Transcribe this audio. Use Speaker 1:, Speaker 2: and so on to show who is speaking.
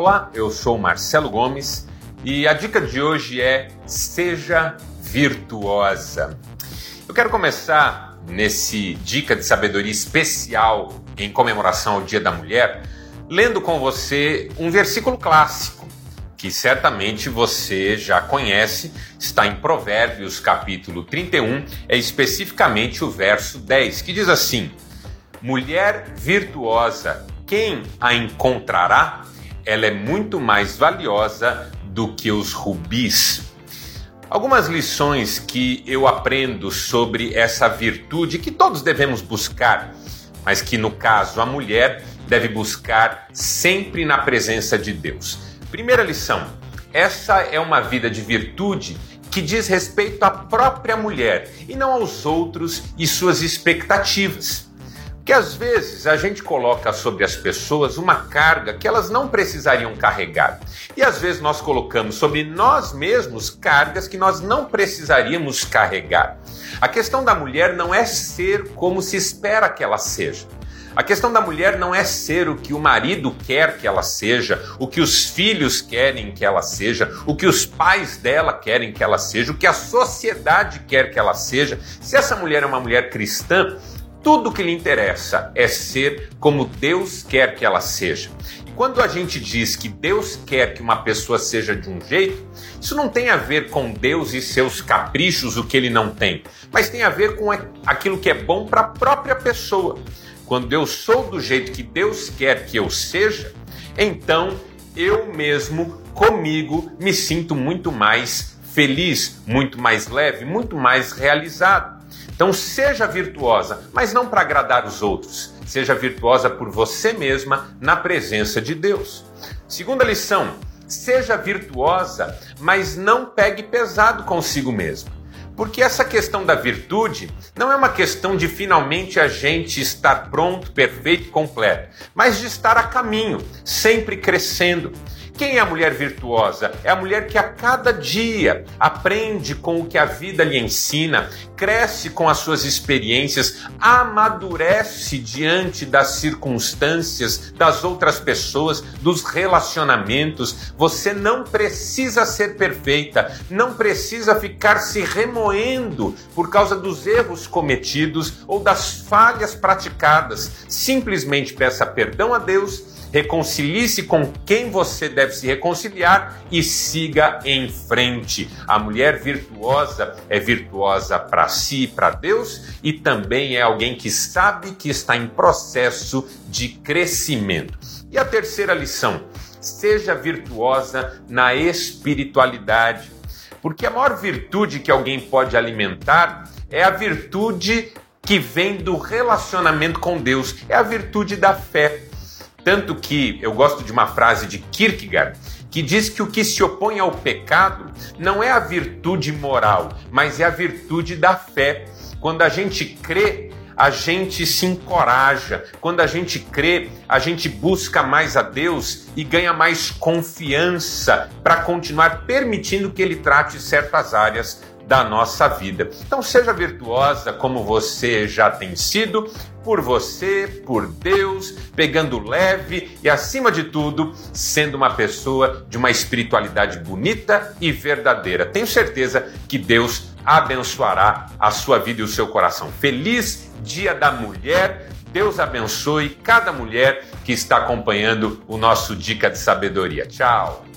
Speaker 1: Olá, eu sou Marcelo Gomes e a dica de hoje é seja virtuosa. Eu quero começar nesse dica de sabedoria especial em comemoração ao Dia da Mulher, lendo com você um versículo clássico que certamente você já conhece, está em Provérbios capítulo 31, é especificamente o verso 10, que diz assim: Mulher virtuosa, quem a encontrará? Ela é muito mais valiosa do que os rubis. Algumas lições que eu aprendo sobre essa virtude que todos devemos buscar, mas que no caso a mulher deve buscar sempre na presença de Deus. Primeira lição: essa é uma vida de virtude que diz respeito à própria mulher e não aos outros e suas expectativas que às vezes a gente coloca sobre as pessoas uma carga que elas não precisariam carregar. E às vezes nós colocamos sobre nós mesmos cargas que nós não precisaríamos carregar. A questão da mulher não é ser como se espera que ela seja. A questão da mulher não é ser o que o marido quer que ela seja, o que os filhos querem que ela seja, o que os pais dela querem que ela seja, o que a sociedade quer que ela seja. Se essa mulher é uma mulher cristã, tudo que lhe interessa é ser como Deus quer que ela seja. E quando a gente diz que Deus quer que uma pessoa seja de um jeito, isso não tem a ver com Deus e seus caprichos, o que ele não tem, mas tem a ver com aquilo que é bom para a própria pessoa. Quando eu sou do jeito que Deus quer que eu seja, então eu mesmo, comigo, me sinto muito mais feliz, muito mais leve, muito mais realizado. Então seja virtuosa, mas não para agradar os outros. Seja virtuosa por você mesma na presença de Deus. Segunda lição: seja virtuosa, mas não pegue pesado consigo mesma. Porque essa questão da virtude não é uma questão de finalmente a gente estar pronto, perfeito, completo, mas de estar a caminho, sempre crescendo. Quem é a mulher virtuosa? É a mulher que a cada dia aprende com o que a vida lhe ensina, cresce com as suas experiências, amadurece diante das circunstâncias, das outras pessoas, dos relacionamentos. Você não precisa ser perfeita, não precisa ficar se remoendo por causa dos erros cometidos ou das falhas praticadas. Simplesmente peça perdão a Deus reconcilie-se com quem você deve se reconciliar e siga em frente. A mulher virtuosa é virtuosa para si, para Deus e também é alguém que sabe que está em processo de crescimento. E a terceira lição: seja virtuosa na espiritualidade. Porque a maior virtude que alguém pode alimentar é a virtude que vem do relacionamento com Deus, é a virtude da fé. Tanto que eu gosto de uma frase de Kierkegaard que diz que o que se opõe ao pecado não é a virtude moral, mas é a virtude da fé. Quando a gente crê, a gente se encoraja. Quando a gente crê, a gente busca mais a Deus e ganha mais confiança para continuar permitindo que Ele trate certas áreas da nossa vida. Então seja virtuosa como você já tem sido, por você, por Deus, pegando leve e acima de tudo, sendo uma pessoa de uma espiritualidade bonita e verdadeira. Tenho certeza que Deus abençoará a sua vida e o seu coração. Feliz Dia da Mulher. Deus abençoe cada mulher que está acompanhando o nosso Dica de Sabedoria. Tchau!